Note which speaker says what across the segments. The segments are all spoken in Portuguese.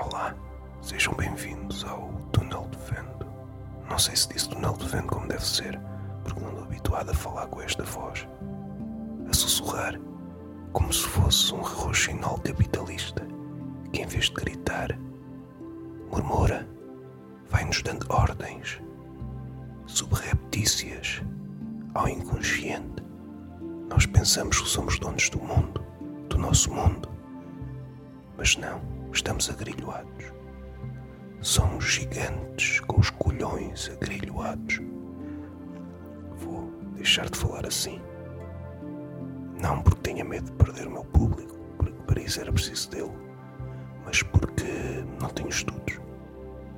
Speaker 1: Olá, sejam bem-vindos ao Túnel de Vento. Não sei se disse Túnel de Vento como deve ser, porque não estou habituado a falar com esta voz. A sussurrar, como se fosse um roxinol capitalista, que em vez de gritar, murmura, vai-nos dando ordens, subreptícias, ao inconsciente. Nós pensamos que somos donos do mundo, do nosso mundo. Mas não, estamos agrilhoados. Somos gigantes com os colhões agrilhoados. Vou deixar de falar assim. Não porque tenha medo de perder o meu público, porque para isso era preciso dele, mas porque não tenho estudos.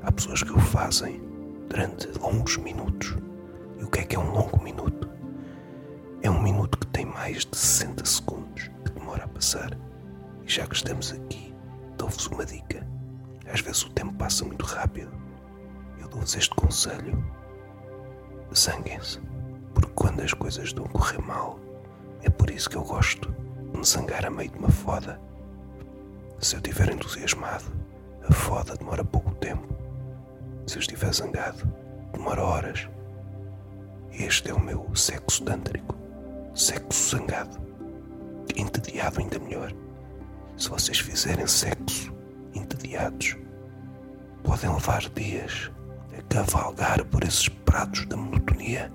Speaker 1: Há pessoas que o fazem durante longos minutos. E o que é que é um longo minuto? É um minuto que tem mais de 60 segundos que demora a passar. E já que estamos aqui, dou-vos uma dica. Às vezes o tempo passa muito rápido. Eu dou-vos este conselho. Zanguem-se. Porque quando as coisas estão a correr mal, é por isso que eu gosto de me zangar a meio de uma foda. Se eu estiver entusiasmado, a foda demora pouco tempo. Se eu estiver zangado, demora horas. Este é o meu sexo tântrico. Sexo zangado. Entediado ainda melhor. Se vocês fizerem sexo entediados, podem levar dias a cavalgar por esses prados da monotonia.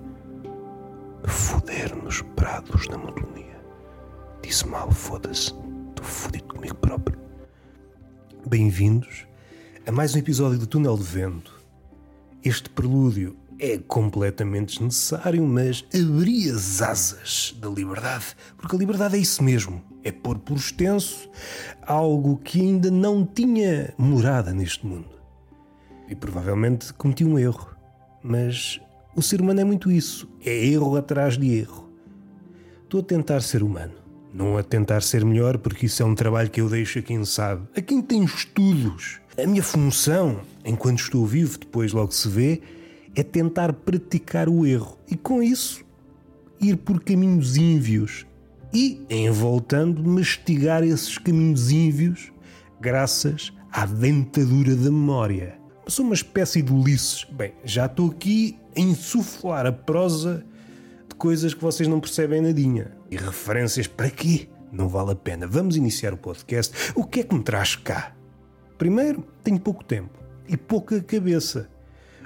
Speaker 1: Foder nos prados da monotonia. Disse mal, foda-se. Estou fodido comigo próprio. Bem-vindos a mais um episódio do Túnel de Vento. Este prelúdio é completamente desnecessário, mas abrir as asas da liberdade, porque a liberdade é isso mesmo, é pôr por extenso algo que ainda não tinha morada neste mundo. E provavelmente cometi um erro, mas o ser humano é muito isso, é erro atrás de erro. Estou a tentar ser humano, não a tentar ser melhor, porque isso é um trabalho que eu deixo a quem sabe, a quem tem estudos. A minha função, enquanto estou vivo, depois logo se vê, é tentar praticar o erro e com isso ir por caminhos ínvios e, em voltando, mastigar esses caminhos ínvios graças à dentadura da memória. Sou uma espécie de Ulisses. Bem, já estou aqui a insuflar a prosa de coisas que vocês não percebem nadinha. E referências para quê? Não vale a pena. Vamos iniciar o podcast. O que é que me traz cá? Primeiro, tenho pouco tempo e pouca cabeça.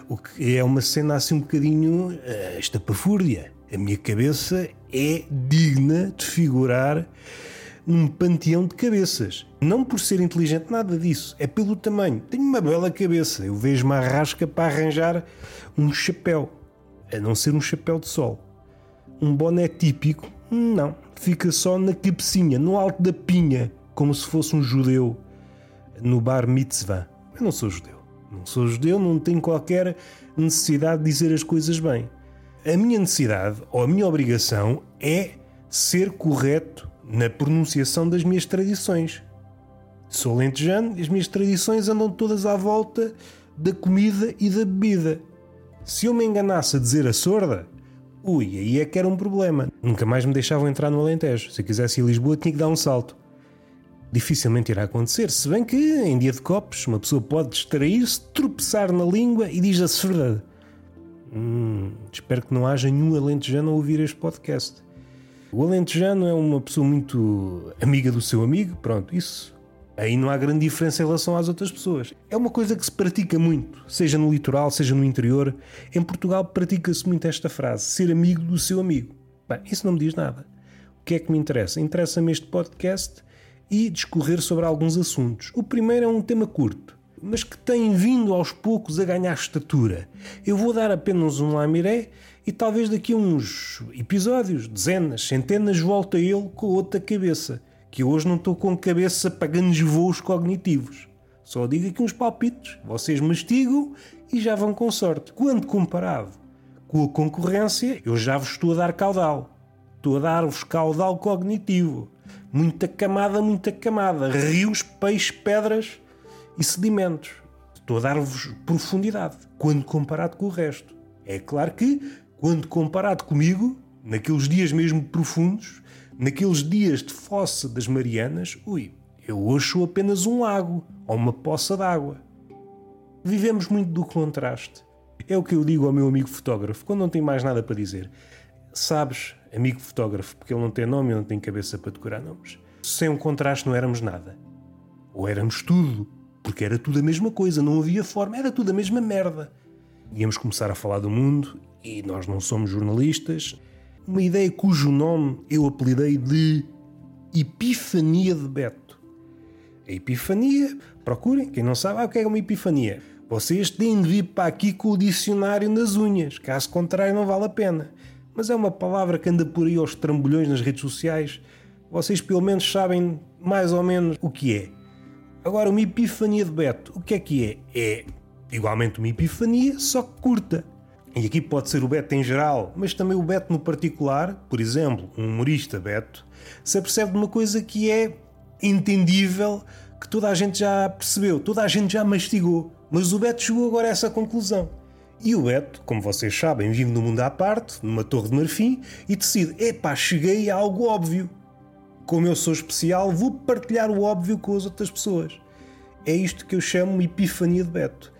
Speaker 1: O que é uma cena assim um bocadinho uh, estapafúrdia. A minha cabeça é digna de figurar num panteão de cabeças. Não por ser inteligente, nada disso. É pelo tamanho. Tenho uma bela cabeça. Eu vejo uma rasca para arranjar um chapéu. A não ser um chapéu de sol. Um boné típico, não. Fica só na cabecinha, no alto da pinha, como se fosse um judeu no bar mitzvah. Eu não sou judeu. Não sou judeu, não tenho qualquer necessidade de dizer as coisas bem. A minha necessidade ou a minha obrigação é ser correto na pronunciação das minhas tradições. Sou lentejano e as minhas tradições andam todas à volta da comida e da bebida. Se eu me enganasse a dizer a sorda, ui, aí é que era um problema. Nunca mais me deixavam entrar no Alentejo. Se eu quisesse ir a Lisboa, tinha que dar um salto dificilmente irá acontecer. Se bem que, em dia de copos, uma pessoa pode distrair-se, tropeçar na língua e diz a verdade. Hum, espero que não haja nenhum alentejano a ouvir este podcast. O alentejano é uma pessoa muito amiga do seu amigo, pronto, isso. Aí não há grande diferença em relação às outras pessoas. É uma coisa que se pratica muito, seja no litoral, seja no interior. Em Portugal pratica-se muito esta frase: ser amigo do seu amigo. Bem, isso não me diz nada. O que é que me interessa? Interessa-me este podcast e discorrer sobre alguns assuntos. O primeiro é um tema curto, mas que tem vindo aos poucos a ganhar estatura. Eu vou dar apenas um lamiré e talvez daqui a uns episódios, dezenas, centenas, volte a ele com outra cabeça. Que hoje não estou com cabeça para grandes voos cognitivos. Só digo aqui uns palpites, vocês mastigam e já vão com sorte. Quando comparado com a concorrência, eu já vos estou a dar caudal. Estou a dar-vos caudal cognitivo. Muita camada, muita camada. Rios, peixes, pedras e sedimentos. Estou a dar-vos profundidade quando comparado com o resto. É claro que, quando comparado comigo, naqueles dias mesmo profundos, naqueles dias de fossa das Marianas, ui, Eu hoje sou apenas um lago ou uma poça d'água. Vivemos muito do contraste. É o que eu digo ao meu amigo fotógrafo quando não tem mais nada para dizer. Sabes, amigo fotógrafo, porque ele não tem nome e não tem cabeça para decorar nomes. Sem um contraste não éramos nada. Ou éramos tudo, porque era tudo a mesma coisa, não havia forma, era tudo a mesma merda. Íamos começar a falar do mundo e nós não somos jornalistas. Uma ideia cujo nome eu apelidei de Epifania de Beto. A epifania, procurem, quem não sabe, ah, o que é uma epifania? Vocês têm de vir para aqui com o dicionário nas unhas, caso contrário não vale a pena. Mas é uma palavra que anda por aí aos trambolhões nas redes sociais. Vocês pelo menos sabem mais ou menos o que é. Agora, uma epifania de Beto, o que é que é? É igualmente uma epifania, só que curta. E aqui pode ser o Beto em geral, mas também o Beto no particular, por exemplo, um humorista Beto, se apercebe de uma coisa que é entendível, que toda a gente já percebeu, toda a gente já mastigou. Mas o Beto chegou agora a essa conclusão. E o Beto, como vocês sabem, vive no mundo à parte, numa torre de marfim, e decide: epá, cheguei a algo óbvio. Como eu sou especial, vou partilhar o óbvio com as outras pessoas. É isto que eu chamo epifania de Beto.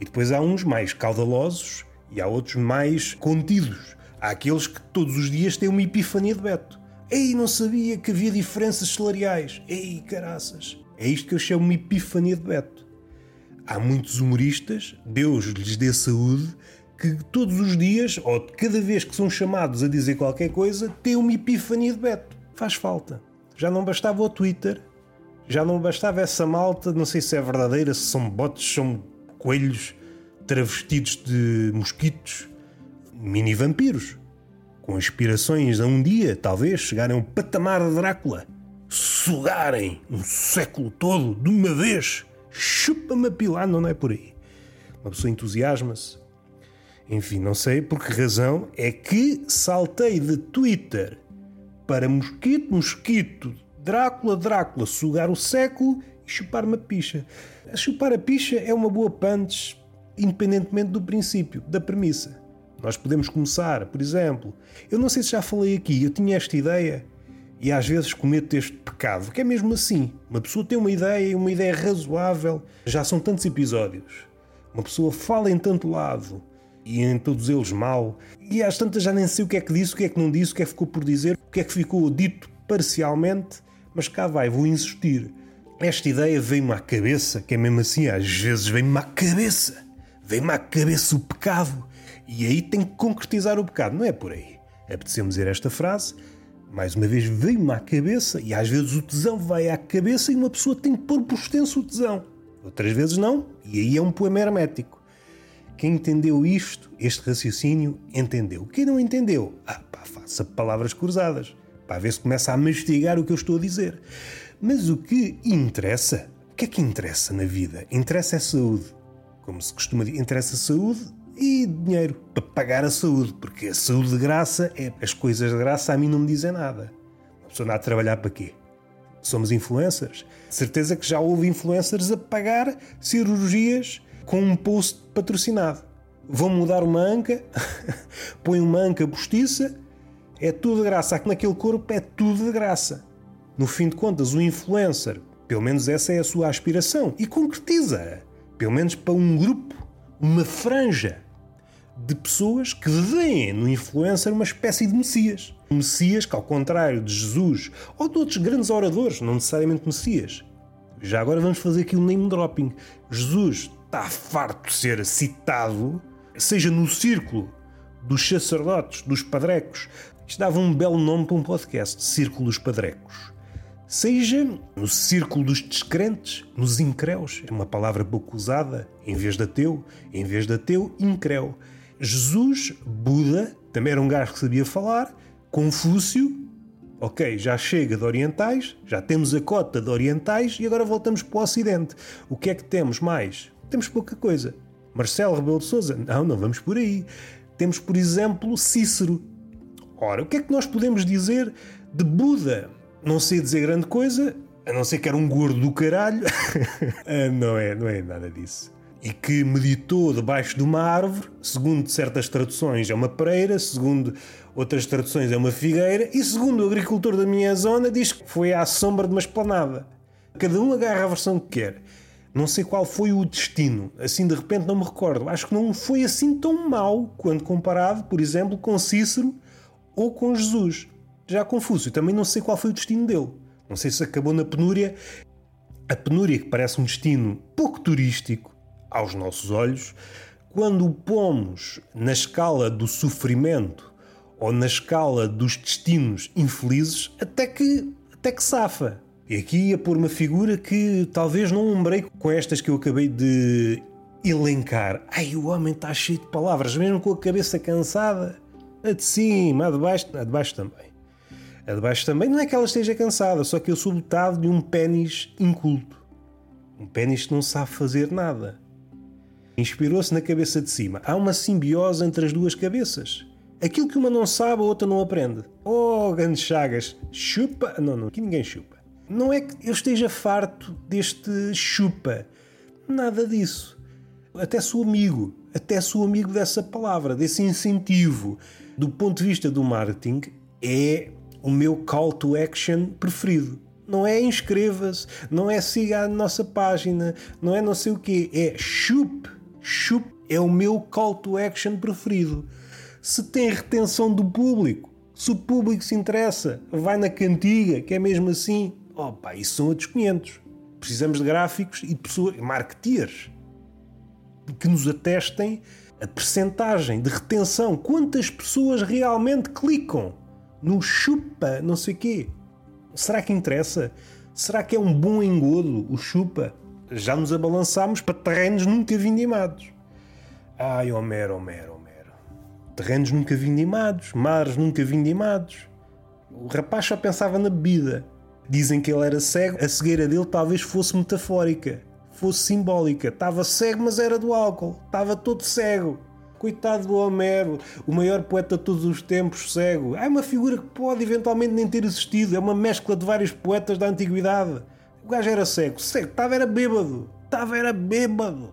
Speaker 1: E depois há uns mais caudalosos e há outros mais contidos. Há aqueles que todos os dias têm uma epifania de Beto. Ei, não sabia que havia diferenças salariais. Ei, caraças. É isto que eu chamo epifania de Beto. Há muitos humoristas, Deus lhes dê saúde, que todos os dias, ou cada vez que são chamados a dizer qualquer coisa, têm uma epifania de Beto. Faz falta. Já não bastava o Twitter, já não bastava essa malta, não sei se é verdadeira, se são bots, se são coelhos travestidos de mosquitos, mini vampiros com aspirações a um dia, talvez, chegarem a um patamar de Drácula, sugarem um século todo de uma vez, chupa-me a pilar, não é por aí. Uma pessoa entusiasma-se. Enfim, não sei por que razão é que saltei de Twitter para mosquito, mosquito, Drácula, Drácula, sugar o século e chupar uma picha. A chupar a picha é uma boa punch, independentemente do princípio, da premissa. Nós podemos começar, por exemplo, eu não sei se já falei aqui, eu tinha esta ideia e às vezes cometo este pecado, que é mesmo assim. Uma pessoa tem uma ideia, uma ideia razoável, já são tantos episódios. Uma pessoa fala em tanto lado e em todos eles mal, e às tantas já nem sei o que é que disse, o que é que não disse, o que é que ficou por dizer, o que é que ficou dito parcialmente, mas cá vai, vou insistir. Esta ideia veio-me à cabeça, que é mesmo assim, às vezes vem-me à cabeça, vem-me à cabeça o pecado e aí tem que concretizar o pecado. Não é por aí. Apeteceu-me dizer esta frase, mais uma vez veio-me à cabeça, e às vezes o tesão vai à cabeça e uma pessoa tem que pôr por extenso o tesão. Outras vezes não, e aí é um poema hermético. Quem entendeu isto, este raciocínio, entendeu. Quem não entendeu, ah, pá, faça palavras cruzadas, para ver se começa a mastigar o que eu estou a dizer. Mas o que interessa, o que é que interessa na vida? Interessa é saúde. Como se costuma dizer, interessa saúde e dinheiro para pagar a saúde, porque a saúde de graça é. As coisas de graça a mim não me dizem nada. Uma pessoa anda a trabalhar para quê? Somos influencers. Certeza que já houve influencers a pagar cirurgias com um post patrocinado. Vão mudar uma anca, põe uma anca postiça, é tudo de graça. Aqui naquele corpo é tudo de graça. No fim de contas, o influencer, pelo menos essa é a sua aspiração, e concretiza, pelo menos para um grupo, uma franja de pessoas que veem no influencer uma espécie de Messias. Messias que, ao contrário de Jesus ou de outros grandes oradores, não necessariamente Messias. Já agora vamos fazer aqui um name dropping. Jesus está farto de ser citado, seja no círculo dos sacerdotes, dos padrecos. Isto dava um belo nome para um podcast, Círculo dos Padrecos. Seja no círculo dos descrentes, nos incréus, é uma palavra pouco usada, em vez de ateu, em vez de ateu, incréu. Jesus, Buda, também era um gajo que sabia falar, Confúcio, ok, já chega de orientais, já temos a cota de orientais e agora voltamos para o Ocidente. O que é que temos mais? Temos pouca coisa. Marcelo Rebelo de Souza? Não, não vamos por aí. Temos, por exemplo, Cícero. Ora, o que é que nós podemos dizer de Buda? Não sei dizer grande coisa, a não ser que era um gordo do caralho. Ah, não é, não é nada disso e que meditou debaixo de uma árvore, segundo certas traduções é uma pereira, segundo outras traduções é uma figueira, e segundo o agricultor da minha zona diz que foi à sombra de uma esplanada. Cada um agarra a versão que quer. Não sei qual foi o destino, assim de repente não me recordo. Acho que não foi assim tão mau quando comparado, por exemplo, com Cícero ou com Jesus. Já Confúcio, também não sei qual foi o destino dele. Não sei se acabou na penúria. A penúria, que parece um destino pouco turístico aos nossos olhos, quando o pomos na escala do sofrimento ou na escala dos destinos infelizes, até que, até que safa. E aqui ia pôr uma figura que talvez não lembrei com estas que eu acabei de elencar. Ai, o homem está cheio de palavras, mesmo com a cabeça cansada. A de cima, a de baixo, a de baixo também. A de baixo também não é que ela esteja cansada, só que eu sou dotado de um pênis inculto. Um pênis que não sabe fazer nada. Inspirou-se na cabeça de cima. Há uma simbiose entre as duas cabeças. Aquilo que uma não sabe, a outra não aprende. Oh, grandes chagas. Chupa. Não, não, aqui ninguém chupa. Não é que eu esteja farto deste chupa. Nada disso. Até sou amigo. Até sou amigo dessa palavra, desse incentivo. Do ponto de vista do marketing, é o meu call to action preferido. Não é inscreva-se, não é siga a nossa página, não é não sei o quê. É chup. Chup é o meu call to action preferido. Se tem retenção do público, se o público se interessa, vai na cantiga, que é mesmo assim, opa, isso são outros 500. Precisamos de gráficos e de pessoas, marketeers, que nos atestem a percentagem de retenção. Quantas pessoas realmente clicam? no chupa, não sei quê. Será que interessa? Será que é um bom engodo o chupa? Já nos abalançámos para terrenos nunca vindimados. Ai, Homero, Homero, Homero. Terrenos nunca vindimados, mares nunca vindimados. O rapaz só pensava na bebida. Dizem que ele era cego, a cegueira dele talvez fosse metafórica, fosse simbólica. Estava cego, mas era do álcool. Estava todo cego. Coitado do Homero, o maior poeta de todos os tempos, cego. É uma figura que pode eventualmente nem ter existido. É uma mescla de vários poetas da antiguidade. O gajo era cego. Cego, estava era bêbado. Estava era bêbado.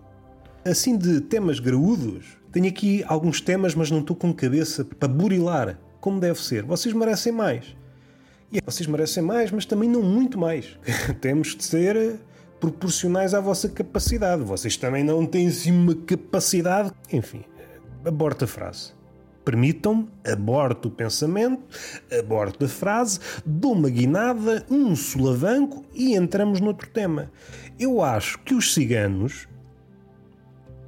Speaker 1: Assim de temas graúdos, tenho aqui alguns temas, mas não estou com cabeça para burilar, como deve ser. Vocês merecem mais. E vocês merecem mais, mas também não muito mais. Temos de ser proporcionais à vossa capacidade. Vocês também não têm assim uma capacidade. Enfim, aborta a frase. Permitam-me, aborto o pensamento, aborto a frase, dou uma guinada, um solavanco e entramos noutro tema. Eu acho que os ciganos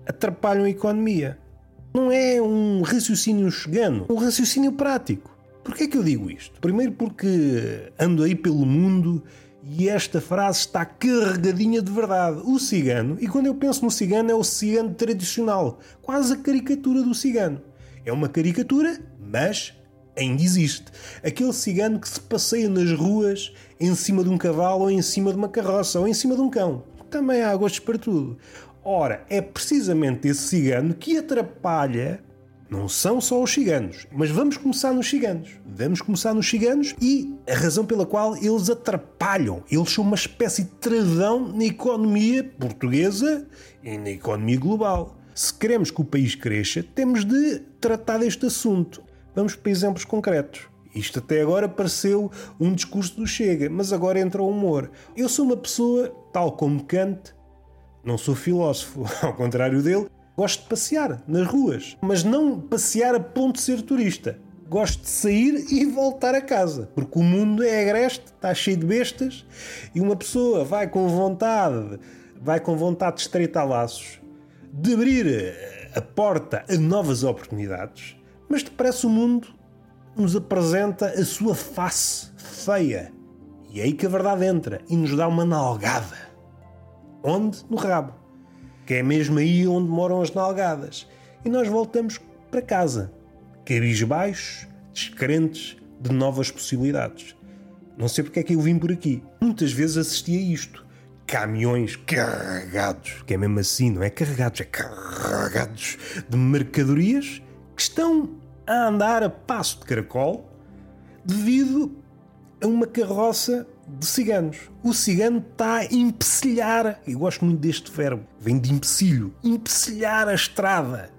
Speaker 1: atrapalham a economia. Não é um raciocínio chegano, é um raciocínio prático. Porquê é que eu digo isto? Primeiro porque ando aí pelo mundo e esta frase está carregadinha de verdade. O cigano, e quando eu penso no cigano, é o cigano tradicional, quase a caricatura do cigano. É uma caricatura, mas ainda existe. Aquele cigano que se passeia nas ruas em cima de um cavalo ou em cima de uma carroça ou em cima de um cão. Também há gostos para tudo. Ora, é precisamente esse cigano que atrapalha não são só os ciganos, mas vamos começar nos ciganos. Vamos começar nos ciganos e a razão pela qual eles atrapalham. Eles são uma espécie de travão na economia portuguesa e na economia global. Se queremos que o país cresça, temos de tratar deste assunto. Vamos para exemplos concretos. Isto até agora pareceu um discurso do Chega, mas agora entra o humor. Eu sou uma pessoa, tal como Kant, não sou filósofo, ao contrário dele, Gosto de passear nas ruas, mas não passear a ponto de ser turista. Gosto de sair e voltar a casa, porque o mundo é agreste, está cheio de bestas e uma pessoa vai com vontade, vai com vontade de estreitar laços, de abrir a porta a novas oportunidades, mas depressa o mundo nos apresenta a sua face feia. E é aí que a verdade entra e nos dá uma nalgada. Onde? No rabo que é mesmo aí onde moram as nalgadas. E nós voltamos para casa, cabisbaixos, descrentes de novas possibilidades. Não sei porque é que eu vim por aqui. Muitas vezes assisti a isto. Caminhões carregados, que é mesmo assim, não é carregados, é carregados de mercadorias que estão a andar a passo de caracol devido a uma carroça de ciganos. O cigano está a empecilhar. Eu gosto muito deste verbo. Vem de empecilho. Empecilhar a estrada.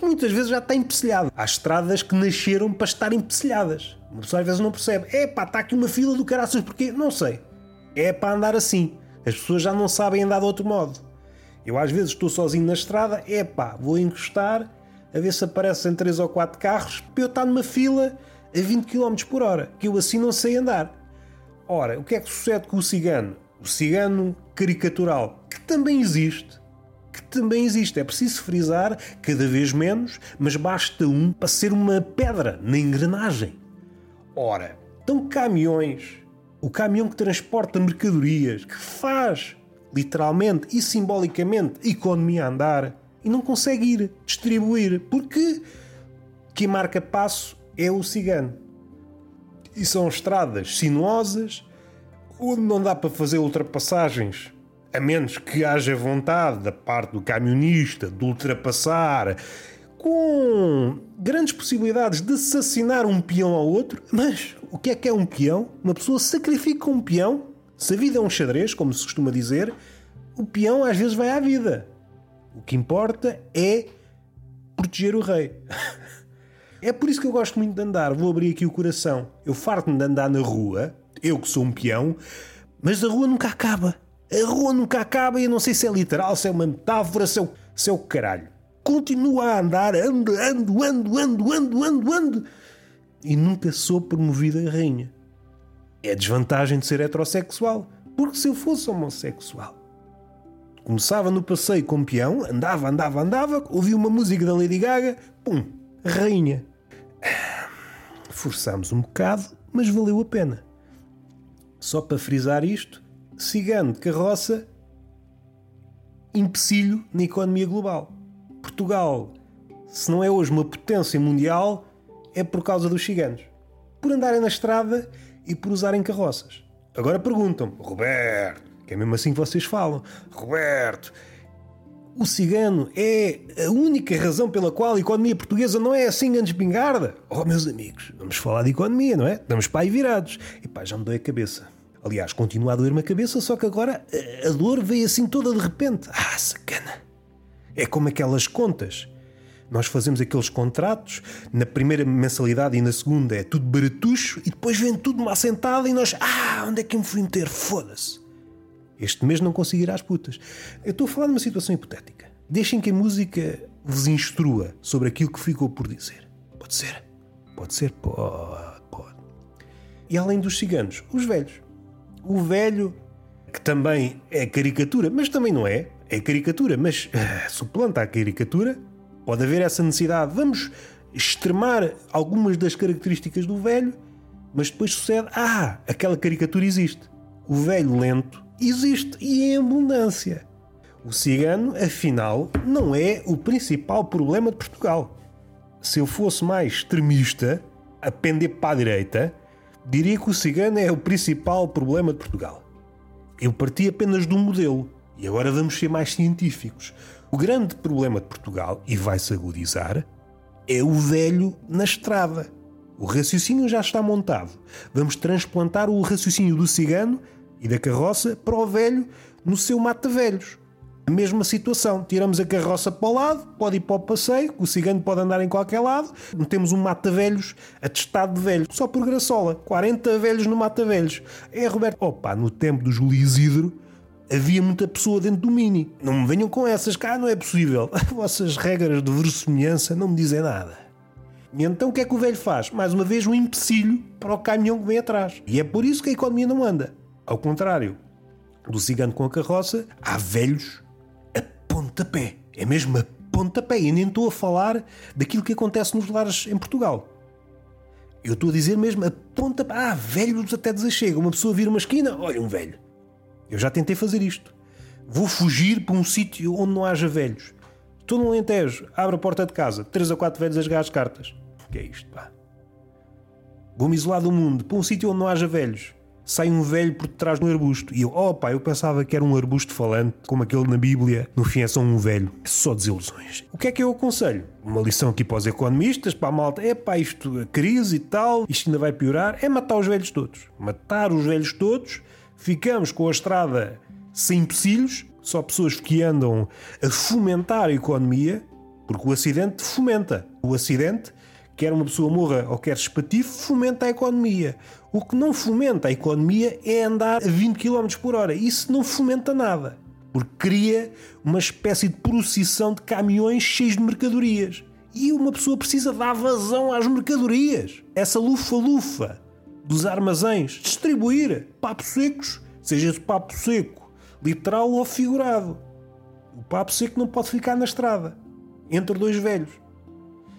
Speaker 1: Muitas vezes já está empecilhado. Há estradas que nasceram para estar empecilhadas. Uma pessoa às vezes não percebe. É pá, está aqui uma fila do caraças, porquê? Não sei. É para andar assim. As pessoas já não sabem andar de outro modo. Eu às vezes estou sozinho na estrada, epá, vou encostar a ver se aparecem 3 ou 4 carros para eu estar numa fila a 20 km por hora, que eu assim não sei andar. Ora, o que é que sucede com o cigano? O cigano caricatural, que também existe, que também existe. É preciso frisar cada vez menos, mas basta um para ser uma pedra na engrenagem. Ora, estão caminhões, o caminhão que transporta mercadorias, que faz literalmente e simbolicamente a economia andar e não consegue ir distribuir porque quem marca passo é o cigano. E são estradas sinuosas onde não dá para fazer ultrapassagens a menos que haja vontade da parte do camionista de ultrapassar com grandes possibilidades de assassinar um peão ao outro. Mas o que é que é um peão? Uma pessoa sacrifica um peão. Se a vida é um xadrez, como se costuma dizer, o peão às vezes vai à vida. O que importa é proteger o rei. É por isso que eu gosto muito de andar. Vou abrir aqui o coração. Eu farto-me de andar na rua, eu que sou um peão, mas a rua nunca acaba. A rua nunca acaba e eu não sei se é literal, se é uma metáfora, se é o, se é o caralho. Continua a andar, ando, ando, ando, ando, ando, ando, ando. E nunca sou promovida a rainha. É desvantagem de ser heterossexual. Porque se eu fosse homossexual, começava no passeio com peão, andava, andava, andava, ouvia uma música da Lady Gaga, pum, rainha. Forçámos um bocado, mas valeu a pena. Só para frisar isto, cigano de carroça, empecilho na economia global. Portugal, se não é hoje uma potência mundial, é por causa dos ciganos. Por andarem na estrada e por usarem carroças. Agora perguntam-me, Roberto, que é mesmo assim que vocês falam, Roberto, o cigano é a única razão pela qual a economia portuguesa não é assim antes pingarda? Oh, meus amigos, vamos falar de economia, não é? Estamos para aí virados. E pá, já me dói a cabeça. Aliás, continua a doer-me a cabeça, só que agora a dor veio assim toda de repente. Ah, sacana! É como aquelas contas. Nós fazemos aqueles contratos, na primeira mensalidade e na segunda é tudo baratucho e depois vem tudo uma assentada e nós, ah, onde é que eu me fui meter? Foda-se! Este mês não conseguirás putas. Eu estou a falar de uma situação hipotética. Deixem que a música vos instrua sobre aquilo que ficou por dizer. Pode ser? Pode ser? Pode, pode. E além dos ciganos, os velhos o velho, que também é caricatura, mas também não é, é caricatura, mas uh, suplanta a caricatura, pode haver essa necessidade. Vamos extremar algumas das características do velho, mas depois sucede: ah, aquela caricatura existe. O velho lento existe e em abundância. O cigano, afinal, não é o principal problema de Portugal. Se eu fosse mais extremista, a pender para a direita, Diria que o cigano é o principal problema de Portugal. Eu parti apenas de um modelo e agora vamos ser mais científicos. O grande problema de Portugal, e vai-se agudizar, é o velho na estrada. O raciocínio já está montado. Vamos transplantar o raciocínio do cigano e da carroça para o velho no seu mata-velhos. A mesma situação, tiramos a carroça para o lado, pode ir para o passeio, o cigano pode andar em qualquer lado, temos um mata-velhos atestado de velho, só por graçola, 40 velhos no mata-velhos. É, Roberto, opa, no tempo do Júlio Isidro havia muita pessoa dentro do Mini. Não me venham com essas, cá não é possível. As vossas regras de verossimilhança não me dizem nada. E então o que é que o velho faz? Mais uma vez um empecilho para o caminhão que vem atrás. E é por isso que a economia não anda. Ao contrário do cigano com a carroça, há velhos pontapé. É mesmo a pontapé. E nem estou a falar daquilo que acontece nos lares em Portugal. Eu estou a dizer mesmo a pontapé. Ah, velhos até desachega. Uma pessoa vira uma esquina, olha um velho. Eu já tentei fazer isto. Vou fugir para um sítio onde não haja velhos. Estou no Alentejo, abro a porta de casa, três ou quatro velhos a jogar as cartas. O que é isto, pá? Vou-me isolar do mundo, para um sítio onde não haja velhos sai um velho por detrás do arbusto. E eu, oh pá, eu pensava que era um arbusto falante, como aquele na Bíblia. No fim é só um velho. É só desilusões. O que é que eu aconselho? Uma lição aqui para os economistas, para a malta. É pá, isto, a crise e tal, isto ainda vai piorar. É matar os velhos todos. Matar os velhos todos. Ficamos com a estrada sem empecilhos, só pessoas que andam a fomentar a economia, porque o acidente fomenta. O acidente quer uma pessoa morra ou quer espatifo, fomenta a economia. O que não fomenta a economia é andar a 20 km por hora. Isso não fomenta nada. Porque cria uma espécie de procissão de caminhões cheios de mercadorias. E uma pessoa precisa dar vazão às mercadorias. Essa lufa-lufa dos armazéns. Distribuir papos secos, seja esse papo seco, literal ou figurado. O papo seco não pode ficar na estrada, entre dois velhos.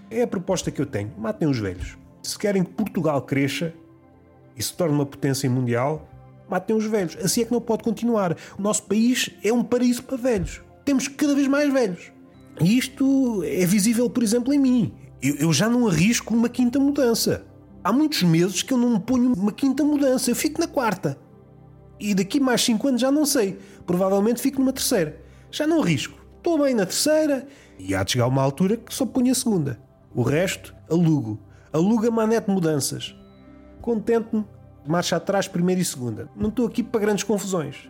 Speaker 1: É a proposta que eu tenho. Matem os velhos. Se querem que Portugal cresça e se torne uma potência mundial, matem os velhos. Assim é que não pode continuar. O nosso país é um paraíso para velhos. Temos cada vez mais velhos. E isto é visível, por exemplo, em mim. Eu, eu já não arrisco uma quinta mudança. Há muitos meses que eu não ponho uma quinta mudança. Eu fico na quarta. E daqui mais 5 anos já não sei. Provavelmente fico numa terceira. Já não arrisco. Estou bem na terceira e há de chegar uma altura que só ponho a segunda. O resto, alugo. Aluga manete mudanças. Contente-me, marcha atrás, primeira e segunda. Não estou aqui para grandes confusões.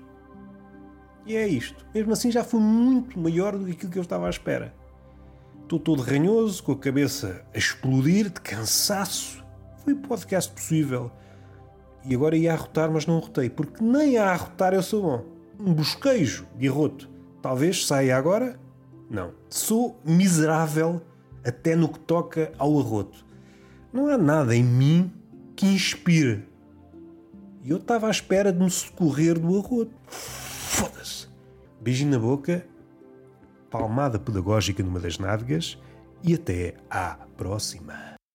Speaker 1: E é isto. Mesmo assim já foi muito maior do que aquilo que eu estava à espera. Estou todo ranhoso, com a cabeça a explodir, de cansaço. Foi podcast possível. E agora ia arrotar, mas não arrotei, porque nem a arrotar eu sou bom. Um bosquejo de arroto. Talvez saia agora? Não. Sou miserável até no que toca ao arroto. Não há nada em mim que inspire. E eu estava à espera de me socorrer do arroto. Foda-se. Beijinho na boca, palmada pedagógica numa das nádegas e até à próxima.